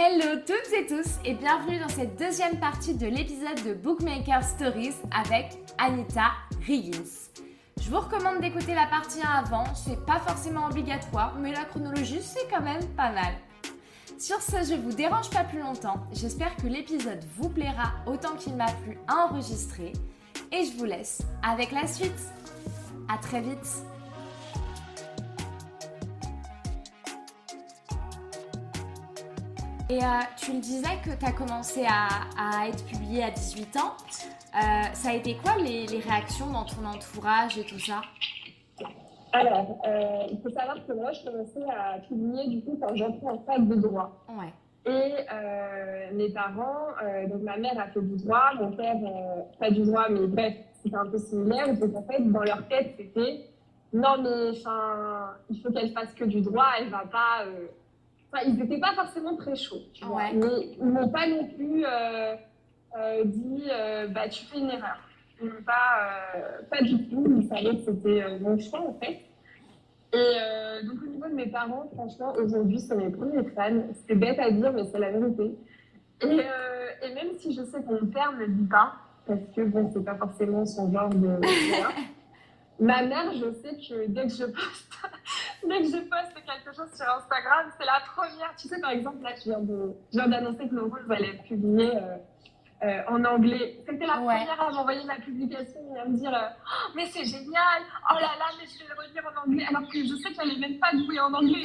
Hello toutes et tous et bienvenue dans cette deuxième partie de l'épisode de Bookmaker Stories avec Anita Riggins. Je vous recommande d'écouter la partie 1 avant, c'est pas forcément obligatoire, mais la chronologie c'est quand même pas mal. Sur ce, je vous dérange pas plus longtemps, j'espère que l'épisode vous plaira autant qu'il m'a plu à enregistrer et je vous laisse avec la suite. À très vite Et euh, tu me disais que tu as commencé à, être publié à 18 ans. Euh, ça a été quoi les, réactions dans ton entourage et tout ça? Alors, euh, il faut savoir que moi, je commençais à publier du coup quand j'entrais en fac de droit. Ouais. Et mes parents, donc ma mère a fait du droit, mon père, pas du droit, mais bref, c'était un peu similaire. Donc en fait, dans leur tête, c'était non, mais il faut qu'elle fasse que du droit, elle va pas Enfin, ils n'étaient pas forcément très chauds, tu vois. Mais ils m'ont pas non plus euh, euh, dit euh, bah, tu fais une erreur. Pas, pas du tout. Ils savaient que c'était mon choix, en fait. Et donc, au niveau de mes parents, franchement, aujourd'hui, c'est mes premiers fans. C'est bête à dire, mais c'est la vérité. Et, et, même si je sais que mon père ne le dit pas, parce que bon, c'est pas forcément son genre de. Ma mère, je sais que dès que je poste, dès que je poste quelque chose sur Instagram, c'est la première. Tu sais, par exemple, là, je viens d'annoncer que le rôle va être publié euh, euh, en anglais. C'était la première à m'envoyer la publication et à me dire oh, Mais c'est génial Oh là là, mais je vais le relire en anglais. Alors que je sais qu'elle n'est même pas douée en anglais.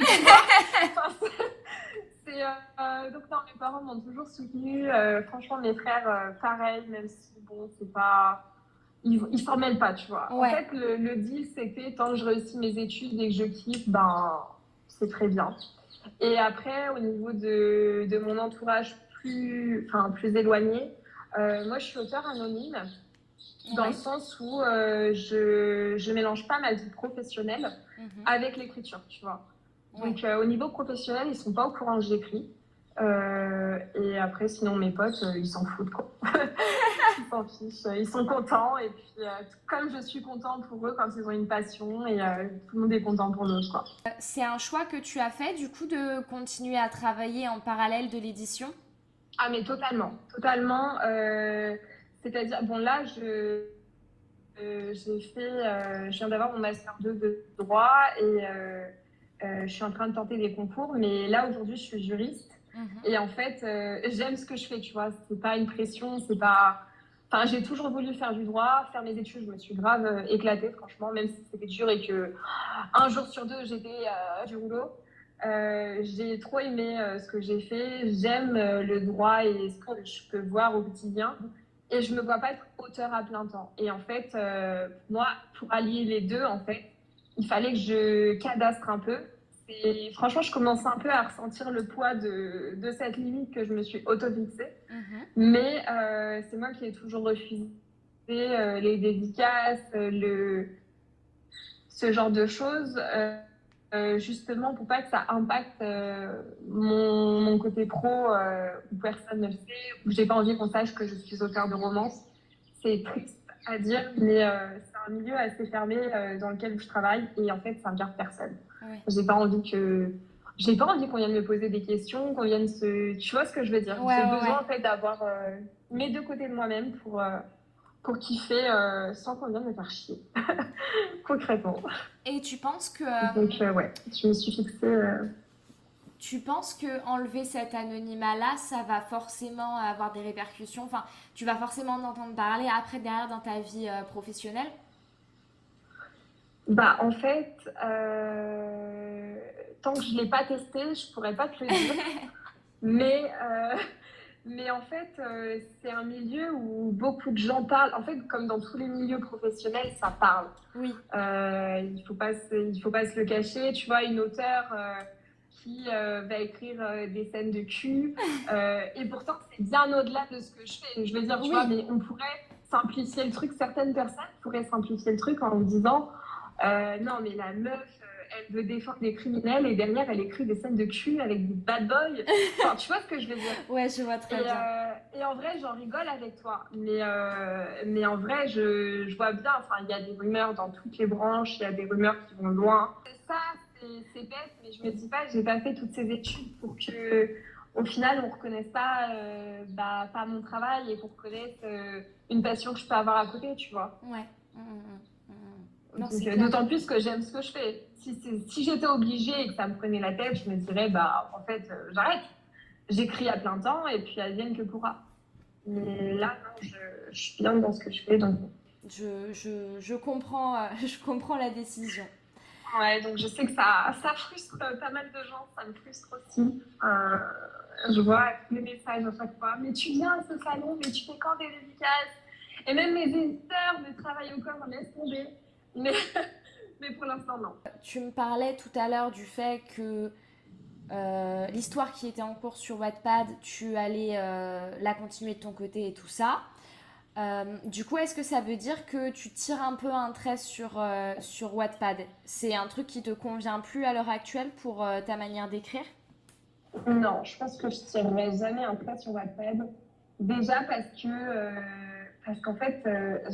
euh, donc, non, mes parents m'ont toujours soutenu. Euh, franchement, mes frères, pareil, même si, bon, c'est pas ils ne s'en mêlent pas, tu vois. En fait, le, deal, c'était tant que je réussis mes études et que je kiffe, ben, c'est très bien. Et après, au niveau de, de mon entourage plus, enfin, plus éloigné, euh, moi, je suis auteur anonyme dans le sens où euh, je ne mélange pas ma vie professionnelle mhm. avec l'écriture, tu vois. Donc, euh, au niveau professionnel, ils ne sont pas au courant que j'écris. Et après, sinon, mes potes, ils s'en foutent, quoi. ils s'en fichent. Ils sont contents. Et puis, euh, comme je suis contente pour eux quand ils ont une passion, et tout le monde est content pour nous, quoi. C'est un choix que tu as fait, du coup, de continuer à travailler en parallèle de l'édition? Ah, mais totalement. Totalement. C'est-à-dire, bon, là, je. j'ai fait, je viens d'avoir mon master 2 de droit et je suis en train de tenter des concours, mais là aujourd'hui je suis juriste Mhm. Et en fait, euh, j'aime ce que je fais, tu vois. C'est pas une pression, c'est pas. J'ai toujours voulu faire du droit, faire mes études. Je me suis grave euh, éclatée, franchement, même si c'était dur et que un jour sur deux, j'étais euh, du rouleau. j'ai trop aimé ce que j'ai fait. J'aime le droit et ce que je peux voir au quotidien. Et je me vois pas être auteur à plein temps. Et en fait, moi, pour allier les deux, en fait, il fallait que je cadastre un peu et franchement, je commence un peu à ressentir le poids de, de cette limite que je me suis auto-fixée. Mhm. Mais euh, c'est moi qui ai toujours refusé euh, les dédicaces, euh, le, ce genre de choses, justement pour pas que ça impacte mon, mon, côté pro où personne ne le sait, où j'ai pas envie qu'on sache que je suis auteur de romance. C'est triste à dire, mais c'est un milieu assez fermé dans lequel je travaille et en fait, ça ne regarde personne. J'ai pas envie que. J'ai pas envie qu'on vienne me poser des questions, qu'on vienne se. Tu vois ce que je veux dire? J'ai besoin en fait d'avoir euh, mes deux côtés de moi-même pour, euh, pour kiffer euh, sans qu'on vienne me faire chier. Concrètement. Et tu penses que. Donc, ouais, je me suis fixée. Tu penses que enlever cet anonymat-là, ça va forcément avoir des répercussions? Enfin, tu vas forcément en entendre parler après, derrière, dans ta vie professionnelle? Bah, en fait, euh, tant que je ne l'ai pas testé, je ne pourrais pas te le dire. mais, euh, mais en fait, euh, c'est un milieu où beaucoup de gens parlent. En fait, comme dans tous les milieux professionnels, ça parle. Oui. il ne faut, pas se, faut pas se le cacher. Tu vois, une auteure qui va écrire des scènes de cul. et pourtant, c'est bien au-delà de ce que je fais. Je veux dire, tu vois, mais on pourrait simplifier le truc. Certaines personnes pourraient simplifier le truc en disant euh, non, mais la meuf, euh, elle veut défendre les criminels et derrière, elle écrit des scènes de cul avec des bad boys. Enfin, tu vois ce que je veux dire Ouais, je vois très bien. Euh, et en vrai, j'en rigole avec toi. Mais, mais en vrai, je, je vois bien, enfin, il y a des rumeurs dans toutes les branches, il y a des rumeurs qui vont loin. Ça, c'est bête, mais je me dis pas, j'ai pas fait toutes ces études pour que au final, on ne reconnaisse pas, bah, pas mon travail et qu'on reconnaisse une passion que je peux avoir à côté, tu vois. Ouais. Mmh, mmh, mmh. D'autant plus que j'aime ce que je fais. Si, si j'étais obligée et que ça me prenait la tête, je me dirais, bah, en fait, j'arrête. J'écris à plein temps et puis vienne que pourra. Mais là, non, je, je, suis bien dans ce que je fais. Donc... Je, je, je comprends, euh, je comprends la décision. Ouais, donc je sais que ça, ça frustre pas mal de gens, ça me frustre aussi. Euh, je vois tous les messages à chaque fois. Mais tu viens à ce salon, mais tu fais quand des dédicaces? Et même mes éditeurs de travail au corps, laisse tomber. Mais, mais pour l'instant, non. Tu me parlais tout à l'heure du fait que euh, l'histoire qui était en cours sur Wattpad, tu allais euh, la continuer de ton côté et tout ça. Euh, du coup, est-ce que ça veut dire que tu tires un peu un trait sur, sur Wattpad? C'est un truc qui te convient plus à l'heure actuelle pour ta manière d'écrire? Non, je pense que je tirerai jamais un trait sur Wattpad. Déjà parce que parce qu'en fait,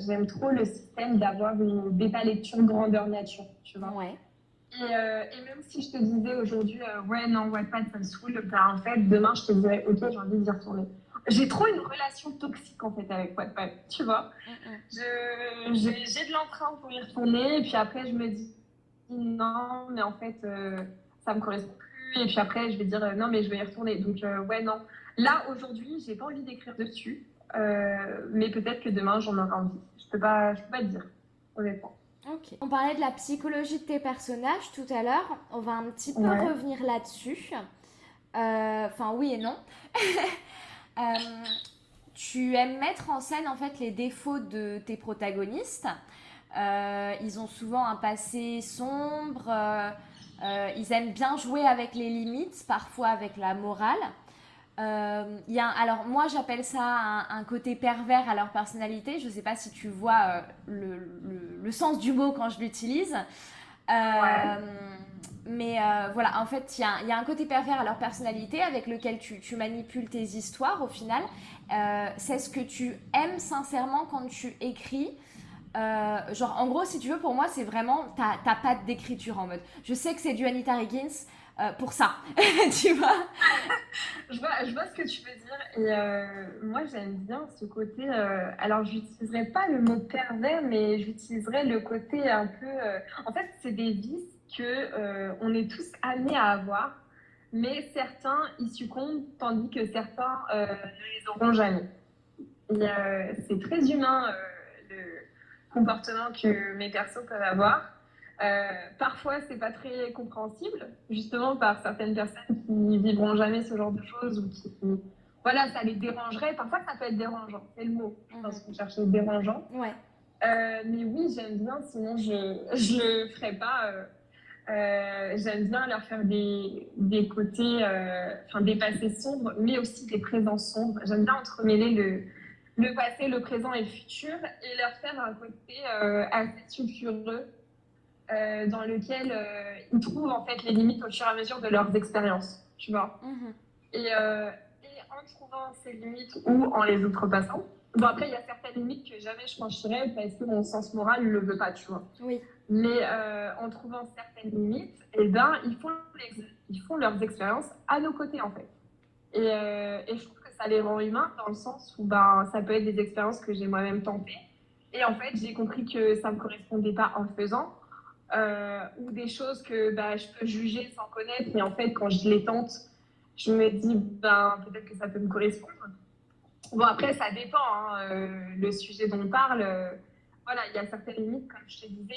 j'aime trop le système d'avoir une bêta lecture grandeur nature, tu vois. Ouais. Euh, et, même si je te disais aujourd'hui, euh, ouais, non, Wattpad, ça me saule, bah, en fait, demain, je te dirais, ok, j'ai envie d'y retourner. J'ai trop une relation toxique, en fait, avec Wattpad, tu vois. J'ai de l'entrain pour y retourner, et puis après, je me dis, non, mais en fait, euh, ça me correspond plus. Et puis après, je vais dire, non, mais je vais y retourner. Donc, ouais, non. Là, aujourd'hui, j'ai pas envie d'écrire dessus, mais peut-être que demain, j'en aurai envie. Je peux pas, je peux pas te dire, honnêtement. On parlait de la psychologie de tes personnages tout à l'heure. On va un petit peu revenir là-dessus. Euh, enfin, oui et non. Euh, tu aimes mettre en scène en fait les défauts de tes protagonistes. Euh, ils ont souvent un passé sombre. ils aiment bien jouer avec les limites, parfois avec la morale. Euh, y a, alors moi j'appelle ça un, côté pervers à leur personnalité. Je ne sais pas si tu vois euh, le, sens du mot quand je l'utilise. Euh, mais euh, voilà, en fait, il y, a un côté pervers à leur personnalité avec lequel tu, tu manipules tes histoires au final. C'est ce que tu aimes sincèrement quand tu écris. genre, en gros, si tu veux, pour moi, c'est vraiment ta, ta patte d'écriture en mode. Je sais que c'est du Anita Higgins, euh, pour ça, tu vois je vois Je vois ce que tu veux dire. Et euh, moi, j'aime bien ce côté. Euh, alors, je n'utiliserai pas le mot pervers, mais j'utiliserai le côté un peu. en fait, c'est des vices que on est tous amenés à avoir, mais certains y succombent, tandis que certains ne les auront jamais. c'est très humain le comportement que mes persos peuvent avoir. Euh, parfois, c'est pas très compréhensible, justement par certaines personnes qui vivront jamais ce genre de choses ou qui, voilà, ça les dérangerait. Parfois, ça peut être dérangeant, c'est le mot. Je pense qu'on cherche dérangeant. Ouais. Euh, mais oui, j'aime bien, sinon je ne le ferais pas. Euh, j'aime bien leur faire des, des côtés, enfin des passés sombres, mais aussi des présents sombres. J'aime bien entremêler le, le passé, le présent et le futur et leur faire un côté assez sulfureux euh, dans lequel euh, ils trouvent en fait les limites au fur et à mesure de leurs expériences, tu vois. Mhm. Et, euh, et, en trouvant ces limites ou en les outrepassant. Bon, après, il y a certaines limites que jamais je franchirais parce que mon sens moral ne le veut pas, tu vois. Oui. Mais en trouvant certaines limites, eh ben, ils, font ils font leurs expériences à nos côtés, en fait. Et, et, je trouve que ça les rend humains dans le sens où ben, ça peut être des expériences que j'ai moi-même tentées. Et en fait, j'ai compris que ça ne me correspondait pas en le faisant. Euh, ou des choses que bah, je peux juger sans connaître. Et en fait, quand je les tente, je me dis, ben, peut-être que ça peut me correspondre. Bon, après, ça dépend. Hein, euh, le sujet dont on parle, euh, voilà, il y a certaines limites, comme je te disais,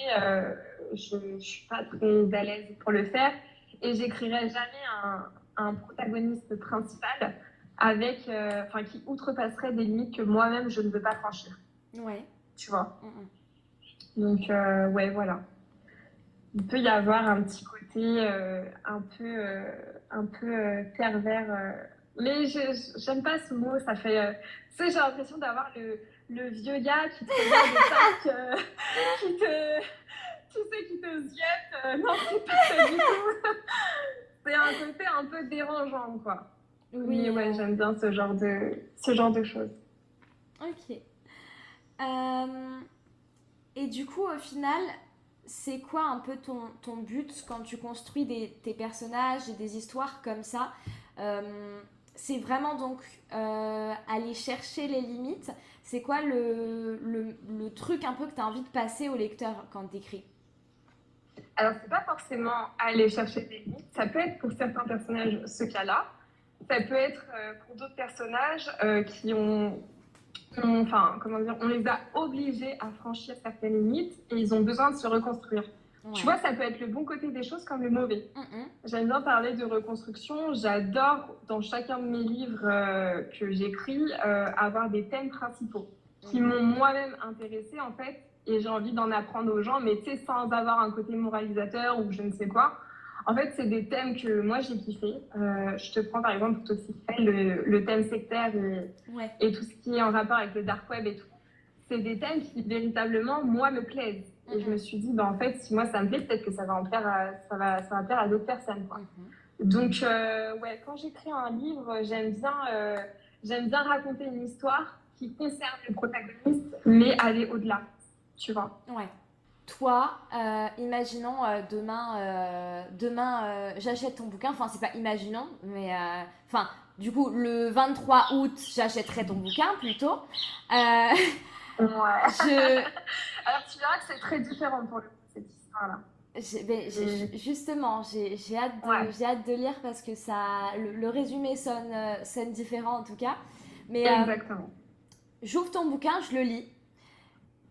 je ne suis pas très à l'aise pour le faire. Et j'écrirai jamais un, un, protagoniste principal avec, enfin, qui outrepasserait des limites que moi-même je ne veux pas franchir. Ouais. Tu vois. Donc, ouais, voilà il peut y avoir un petit côté euh, un peu, euh, un peu euh, pervers. mais j'aime pas ce mot, ça fait. tu sais, j'ai l'impression d'avoir le, le, vieux gars qui te fait des qui te. Tu sais, qui te ziote. non, c'est pas ça du tout. c'est un côté un peu dérangeant, quoi. Oui, ouais, j'aime bien ce genre de, ce genre de choses. Ok. et du coup, au final, c'est quoi un peu ton, but quand tu construis des, tes personnages et des histoires comme ça euh, c'est vraiment donc aller chercher les limites. C'est quoi le, le, truc un peu que tu as envie de passer au lecteur quand tu écris alors, c'est pas forcément aller chercher des limites. Ça peut être pour certains personnages ce cas-là. Ça peut être euh, pour d'autres personnages euh, qui ont, enfin, comment dire, on les a obligés à franchir certaines limites et ils ont besoin de se reconstruire. Tu vois, ça peut être le bon côté des choses comme le mauvais. J'aime bien parler de reconstruction. J'adore, dans chacun de mes livres euh, que j'écris, avoir des thèmes principaux qui m'ont moi-même intéressée, en fait, et j'ai envie d'en apprendre aux gens, mais tu sais, sans avoir un côté moralisateur ou je ne sais quoi. En fait, c'est des thèmes que moi j'ai kiffé. Euh, je te prends par exemple pour le, le thème sectaire et, tout ce qui est en rapport avec le dark web et tout. C'est des thèmes qui véritablement, moi, me plaisent. Et je me suis dit, bah, en fait, si moi ça me plaît, peut-être que ça va en plaire à, ça va, ça va plaire à d'autres personnes. Quoi. Mhm. Donc, euh, ouais, quand j'écris un livre, j'aime bien, euh, j'aime bien raconter une histoire qui concerne le protagoniste, mais aller au-delà tu vois. Ouais. Toi, euh, imaginons euh, demain, euh, demain j'achète ton bouquin. Enfin, c'est pas imaginons, mais enfin, du coup, le 23 août, j'achèterai ton bouquin plutôt. ouais. Je... Alors, tu verras que c'est très différent pour le cette histoire-là. Ben, justement, j'ai hâte, de, hâte de lire parce que ça, le, résumé sonne, sonne différent en tout cas. Mais, Exactement. J'ouvre ton bouquin, je le lis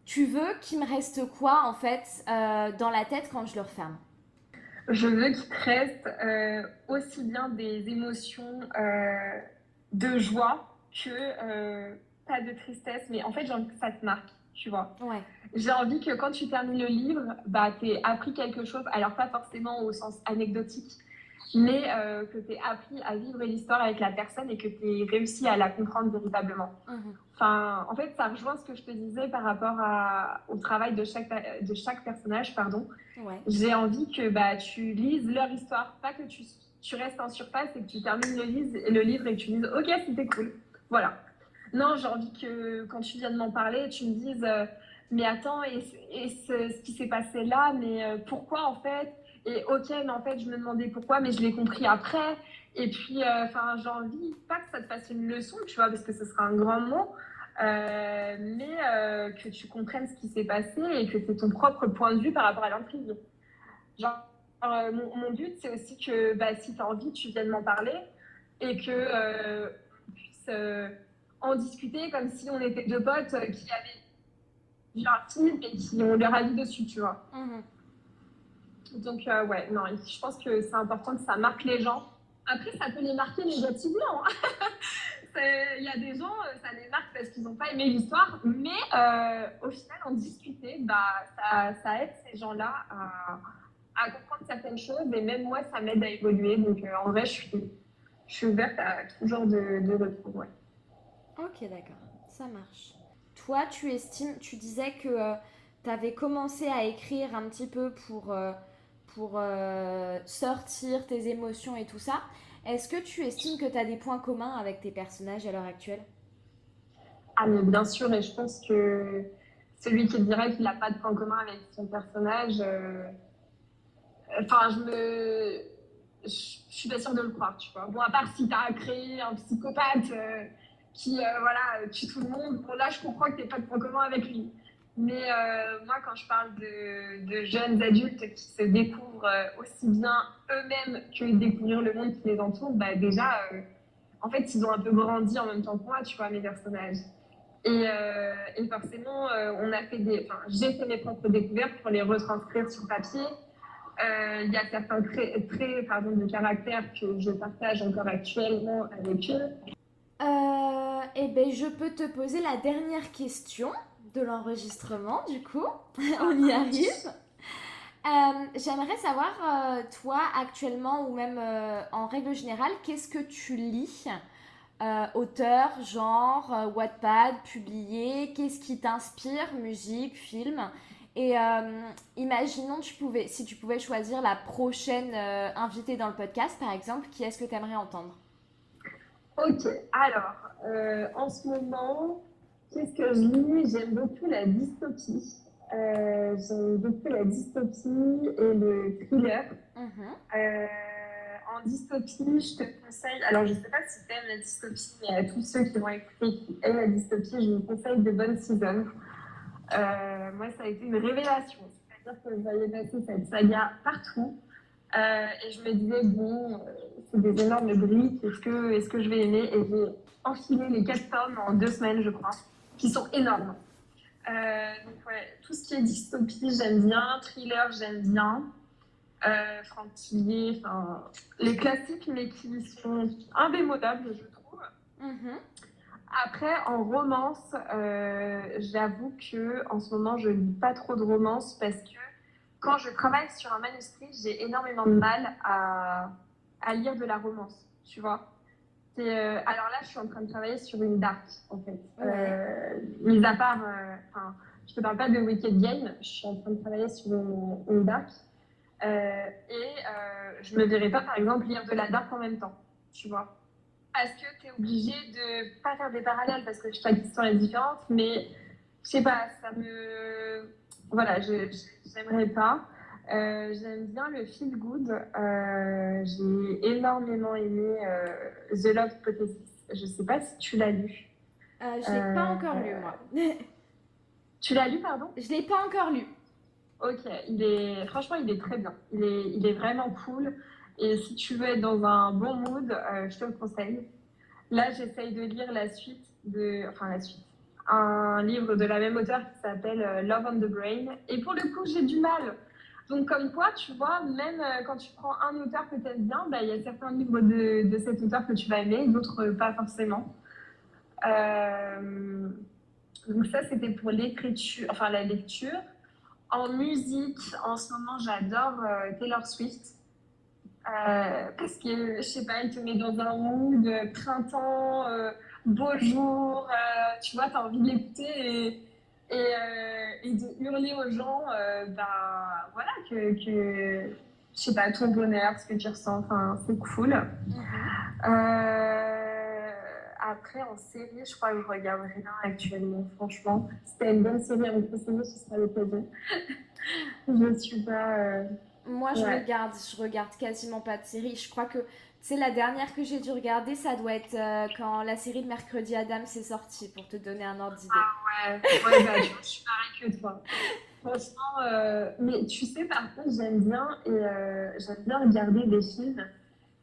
tu veux qu'il me reste quoi en fait euh, dans la tête quand je le referme? Je veux qu'il te reste euh, aussi bien des émotions euh, de joie que pas de tristesse, mais en fait j'ai envie que ça te marque, tu vois. Ouais. J'ai envie que quand tu termines le livre, bah, tu aies appris quelque chose, alors pas forcément au sens anecdotique, mais euh, que tu aies appris à vivre l'histoire avec la personne et que tu aies réussi à la comprendre véritablement. Mhm. Enfin, en fait, ça rejoint ce que je te disais par rapport à, au travail de chaque, de chaque personnage. pardon. J'ai envie que bah, tu lises leur histoire, pas que tu, tu restes en surface et que tu termines le, lise, le livre et que tu dises « Ok, c'était cool. » Voilà. Non, j'ai envie que quand tu viens de m'en parler, tu me dises euh, Mais attends, et, ce, qui s'est passé là, mais euh, pourquoi en fait? Et ok, mais en fait, je me demandais pourquoi, mais je l'ai compris après. Et puis, euh, enfin, j'ai envie, pas que ça te fasse une leçon, tu vois, parce que ce sera un grand mot, euh, mais que tu comprennes ce qui s'est passé et que c'est ton propre point de vue par rapport à l'intrigue. Genre, mon, but, c'est aussi que bah, si tu as envie, tu viennes m'en parler et que on puisse en discuter comme si on était deux potes qui avaient film et qui ont leur avis dessus, tu vois. Mmh donc, euh, ouais, non, je pense que c'est important que ça marque les gens. Après, ça peut les marquer négativement. Hein. Il y a des gens, euh, ça les marque parce qu'ils n'ont pas aimé l'histoire, mais euh, au final, en discuter, bah, ça, ça aide ces gens-là à, à, comprendre certaines choses et même moi, ça m'aide à évoluer. Donc, en vrai, je suis, je suis ouverte à tout genre de, de retour. Ouais. Ok, d'accord, ça marche. Toi, tu estimes, tu disais que tu avais commencé à écrire un petit peu pour pour euh, sortir tes émotions et tout ça. Est-ce que tu estimes que tu as des points communs avec tes personnages à l'heure actuelle? Ah, mais bien sûr, et je pense que celui qui dirait qu'il n'a pas de points communs avec son personnage, euh, enfin, je me. Je, suis pas sûre de le croire, tu vois. Bon, à part si tu as créé un psychopathe euh, qui, voilà, tue tout le monde, bon, là, je comprends que tu n'aies pas de points communs avec lui. Mais euh, moi, quand je parle de, jeunes adultes qui se découvrent euh, aussi bien eux-mêmes que découvrir le monde qui les entoure, bah déjà, euh, en fait, ils ont un peu grandi en même temps que moi, tu vois, mes personnages. Et, et forcément, on a fait des, enfin, j'ai fait mes propres découvertes pour les retranscrire sur papier. Il y a certains traits, traits pardon, de caractère que je partage encore actuellement avec eux. Eh ben, je peux te poser la dernière question de l'enregistrement, du coup. On y arrive. Euh, j'aimerais savoir, euh, toi, actuellement, ou même euh, en règle générale, qu'est-ce que tu lis Auteur, genre, Wattpad, publié? Qu'est-ce qui t'inspire? Musique, film? Et imaginons, tu pouvais, si tu pouvais choisir la prochaine invitée dans le podcast, par exemple, qui est-ce que tu aimerais entendre? Ok, alors, en ce moment, Qu'est-ce que je lis? J'aime beaucoup la dystopie. Euh, j'aime beaucoup la dystopie et le thriller. Mhm. Euh, en dystopie, je te conseille. Alors, je ne sais pas si tu aimes la dystopie, mais à tous ceux qui vont écouter qui aiment la dystopie, je vous conseille de bonnes. Euh, moi, ça a été une révélation. C'est-à-dire que je voyais passer cette saga partout. Euh, et je me disais, bon, euh, c'est des énormes briques, est-ce que, est que je vais aimer? Et j'ai enfilé les quatre tomes en deux semaines, je crois, qui sont énormes. donc, ouais, tout ce qui est dystopie, j'aime bien. Thriller, j'aime bien euh, enfin, les classiques, mais qui sont indémodables, je trouve. Mhm. Après, en romance, euh, j'avoue que en ce moment, je lis pas trop de romance parce que quand je travaille sur un manuscrit, j'ai énormément de mal à, à, lire de la romance, tu vois. Euh, alors là, je suis en train de travailler sur une dark, en fait. Euh, mis à part, euh, enfin, je te parle pas de Wicked Game, je suis en train de travailler sur une, une dark. Euh, et je me verrais pas, par exemple, lire de la dark en même temps, tu vois. Parce que tu es obligé de pas faire des parallèles parce que chaque histoire est différente, mais je sais pas, ça me. Voilà, j'aimerais pas. Euh, j'aime bien le feel good. J'ai énormément aimé The Love Hypothesis. Je sais pas si tu l'as lu. je l'ai pas encore lu, moi. tu l'as lu, pardon? Je l'ai pas encore lu. Ok, il est, franchement, il est très bien. Il est, il est vraiment cool. Et si tu veux être dans un bon mood, euh, je te le conseille. Là, j'essaye de lire la suite de, enfin la suite, un livre de la même auteur qui s'appelle euh, Love on the Brain. Et pour le coup, j'ai du mal. Donc, comme quoi, tu vois, même euh, quand tu prends un auteur que tu aimes bien, bah, il y a certains livres de, de, cet auteur que tu vas aimer, d'autres pas forcément. donc ça, c'était pour l'écriture, enfin la lecture. En musique, en ce moment, j'adore euh, Taylor Swift. Euh, parce que, je sais pas, elle te met dans un mood printemps, euh, beau jour, tu vois, tu as envie de l'écouter et, et, de hurler aux gens, bah, voilà, que, que, je sais pas, ton bonheur, ce que tu ressens, enfin, c'est cool. Mm-hmm. Après, en série, je crois que je regarde rien actuellement, franchement. C'était une bonne série à vous conseiller, ce sera l'occasion. je ne suis pas. Euh, Moi, je regarde, je regarde quasiment pas de série. Je crois que c'est la dernière que j'ai dû regarder, ça doit être euh, quand la série de Mercredi Adam s'est sortie, pour te donner un ordre d'idée. Ah ouais, bah, je suis pareil que toi. Franchement, euh, mais tu sais, par contre, j'aime bien, et bien regarder des films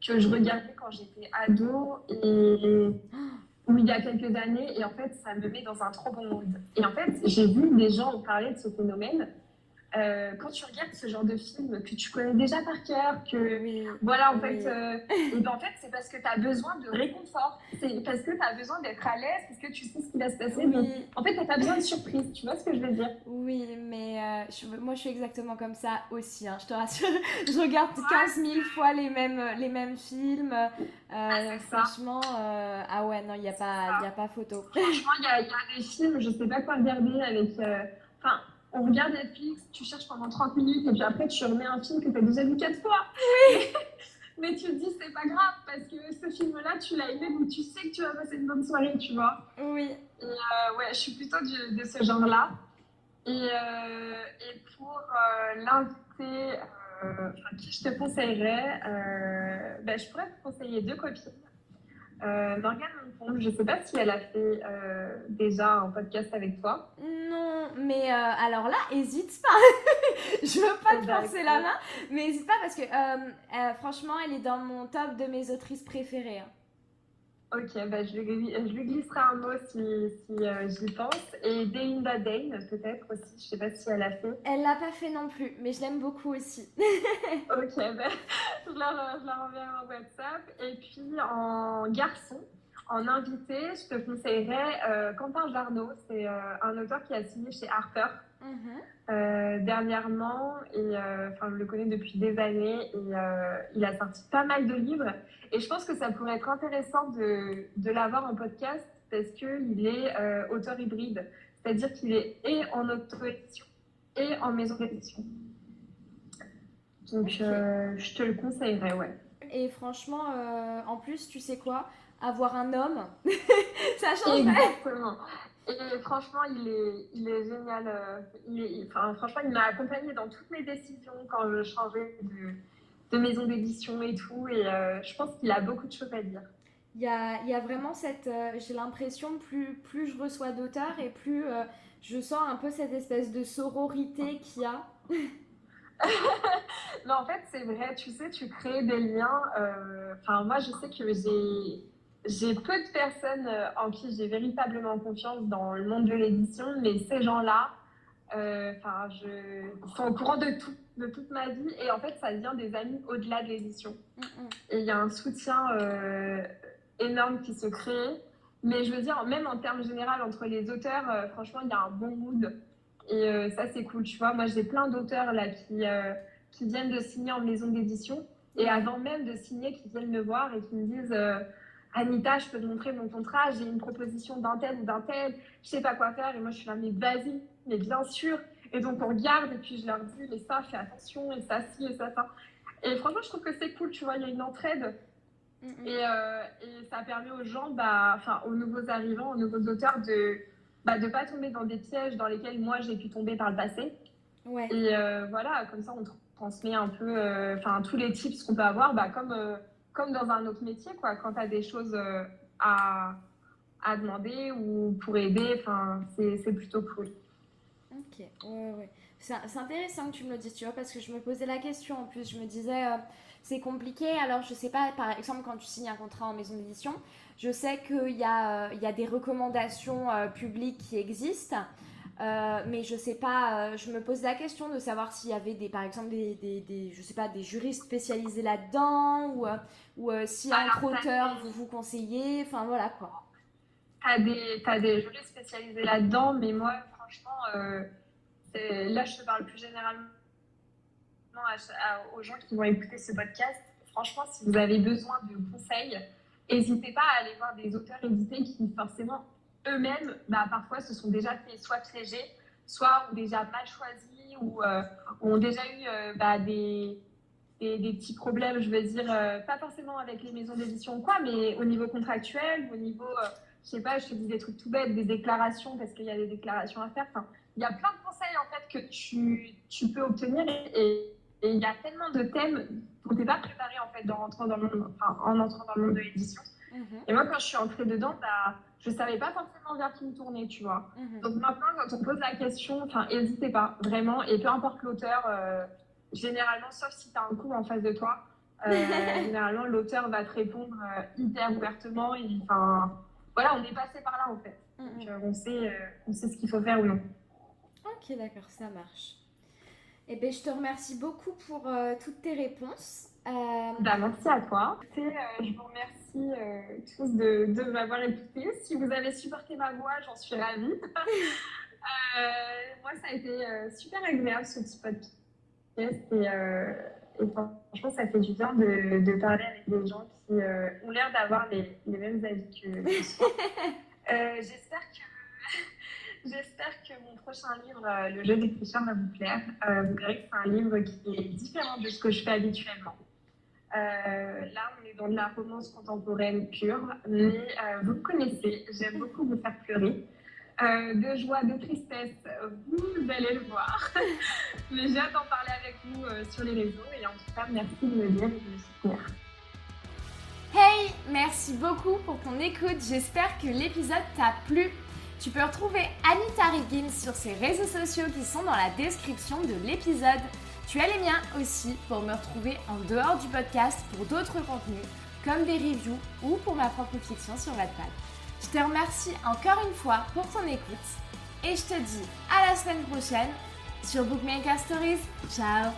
que je regardais quand j'étais ado et ou il y a quelques années et en fait ça me met dans un trop bon mood. Et en fait j'ai vu des gens parler de ce phénomène euh, quand tu regardes ce genre de film que tu connais déjà par cœur, que voilà, en fait, euh, et ben, en fait, c'est parce que tu as besoin de réconfort, c'est parce que tu as besoin d'être à l'aise, parce que tu sais ce qui va se passer. en fait, tu pas besoin de surprise, tu vois ce que je veux dire? Oui, mais euh, moi, je suis exactement comme ça aussi, hein, je te rassure. je regarde 15 000 fois les mêmes, les mêmes films. Ah, franchement, ah ouais, non, il n'y a, pas, a pas photo. Franchement, il y a, y a, des films, je sais pas quoi regarder avec. Enfin on regarde Netflix, tu cherches pendant 30 minutes et puis après tu remets un film que tu as déjà vu quatre fois. Oui. Mais tu te dis, c'est pas grave parce que ce film-là, tu l'as aimé donc tu sais que tu vas passer une bonne soirée, tu vois. Oui. Et euh, ouais, je suis plutôt de ce genre-là. Et, euh, et, pour euh, l'inviter, qui je te conseillerais, ben, je pourrais te conseiller deux copines. Euh, Morgane je ne sais pas si elle a fait euh, déjà un podcast avec toi. Non, mais euh, alors là, hésite pas. je veux pas te forcer la main, mais hésite pas parce que euh, franchement, elle est dans mon top de mes autrices préférées. Hein. Ok, bah, je, lui, je lui glisserai un mot si, si euh, j'y pense. Et Delinda Dane, peut-être aussi, je sais pas si elle a fait. Elle l'a pas fait non plus, mais je l'aime beaucoup aussi. ok, bah, je, la, je la renverrai en WhatsApp. Et puis en garçon, en invité, je te conseillerais euh, Quentin Jarnot. C'est euh, un auteur qui a signé chez Harper. Mhm. dernièrement et enfin je le connais depuis des années et il a sorti pas mal de livres et je pense que ça pourrait être intéressant de, de l'avoir en podcast parce qu'il est euh, auteur hybride, c'est-à-dire qu'il est et en auto-édition et en maison d'édition. Donc euh, je te le conseillerais, ouais. Et franchement, euh, en plus, tu sais quoi? Avoir un homme, ça change. Exactement. Et franchement, il est, il est génial. Il enfin, franchement, il m'a accompagné dans toutes mes décisions quand je changeais de de maisons d'édition et tout. Et je pense qu'il a beaucoup de choses à dire. Il y a, y a, vraiment cette. J'ai l'impression, plus, plus je reçois d'auteurs et plus je sens un peu cette espèce de sororité qu'il y a. non, en fait, c'est vrai, tu sais, tu crées des liens. Euh, enfin, moi, je sais que j'ai. J'ai peu de personnes euh, en qui j'ai véritablement confiance dans le monde de l'édition, mais ces gens-là, euh, je, sont au courant de tout, de toute ma vie, et en fait, ça devient des amis au-delà de l'édition. Mm, mm. Et il y a un soutien énorme qui se crée. Mais je veux dire, même en termes généraux, entre les auteurs, franchement, il y a un bon mood. Et euh, ça, c'est cool, tu vois. Moi, j'ai plein d'auteurs là qui, euh, qui viennent de signer en maison d'édition. Et avant même de signer, qui viennent me voir et qui me disent euh, Anita, je peux te montrer mon contrat, j'ai une proposition d'un tel ou d'un tel, je sais pas quoi faire. Et moi, je suis là, mais vas-y, mais bien sûr. Et donc, on regarde et puis je leur dis Mais ça, fais attention, et ça, si, et ça, ça. Et franchement, je trouve que c'est cool, tu vois, il y a une entraide. Et, et, ça permet aux gens, bah, enfin, aux nouveaux arrivants, aux nouveaux auteurs de bah, de ne pas tomber dans des pièges dans lesquels moi j'ai pu tomber par le passé. Ouais. Et euh, voilà, comme ça on transmet un peu euh, tous les tips qu'on peut avoir, bah, comme, euh, comme dans un autre métier, quoi, quand tu as des choses à, à demander ou pour aider, c'est plutôt cool. Ok, ouais, ouais. C'est intéressant que tu me le dises, tu vois, parce que je me posais la question en plus, je me disais c'est compliqué. Alors, je sais pas, par exemple, quand tu signes un contrat en maison d'édition, je sais qu'il y, a, euh, y a des recommandations euh, publiques qui existent. Euh, mais je sais pas, je me pose la question de savoir s'il y avait des, par exemple des, des, je sais pas, des juristes spécialisés là-dedans ou, ou si entre auteurs vous vous conseillez, enfin voilà quoi. Tu as des, as des juristes spécialisés là-dedans, mais moi franchement, là je te parle plus généralement aux gens qui vont écouter ce podcast. Franchement, si vous avez besoin de conseils, n'hésitez pas à aller voir des auteurs édités qui, forcément, eux-mêmes, bah, parfois, se sont déjà fait soit piéger, soit ont déjà mal choisi ou euh, ont déjà eu euh, bah, des, des, petits problèmes, je veux dire, euh, pas forcément avec les maisons d'édition ou quoi, mais au niveau contractuel, au niveau, je sais pas, je te dis des trucs tout bêtes, des déclarations, parce qu'il y a des déclarations à faire. Il y a plein de conseils, en fait, que tu, tu peux obtenir et il y a tellement de thèmes dont tu n'es pas préparé en fait dans le monde, en entrant dans le monde de l'édition. Mhm. Et moi, quand je suis entrée dedans, bah, je ne savais pas forcément vers qui me tourner, tu vois. Mhm. Donc maintenant, quand on pose la question, n'hésitez pas, vraiment. Et peu importe l'auteur, euh, généralement, sauf si tu as un coup en face de toi, euh, généralement, l'auteur va te répondre euh, hyper ouvertement. Enfin, voilà, on est passé par là, en fait. Mhm. Donc, on, sait, on sait ce qu'il faut faire ou non. Ok, d'accord, ça marche. Eh ben, je te remercie beaucoup pour toutes tes réponses. Bah, merci à toi. Euh, je vous remercie tous de, de m'avoir écouté. Si vous avez supporté ma voix, j'en suis ravie. moi, ça a été super agréable ce petit podcast. Et, franchement, ça fait du bien de, de parler avec des gens qui ont l'air d'avoir les, les, mêmes avis que moi. J'espère que J'espère que mon prochain livre, euh, Le jeu des tricheurs, va vous plaire. Euh, vous verrez que c'est un livre qui est différent de ce que je fais habituellement. Euh, là, on est dans de la romance contemporaine pure, mais vous me connaissez, j'aime beaucoup vous faire pleurer. de joie, de tristesse, vous allez le voir. mais j'ai hâte d'en parler avec vous sur les réseaux et en tout cas, merci de me dire et de me soutenir. Hey, merci beaucoup pour ton écoute. J'espère que l'épisode t'a plu. Tu peux retrouver Anita Riggins sur ses réseaux sociaux qui sont dans la description de l'épisode. Tu as les miens aussi pour me retrouver en dehors du podcast pour d'autres contenus comme des reviews ou pour ma propre fiction sur Wattpad. Je te remercie encore une fois pour ton écoute et je te dis à la semaine prochaine sur Bookmaker Stories. Ciao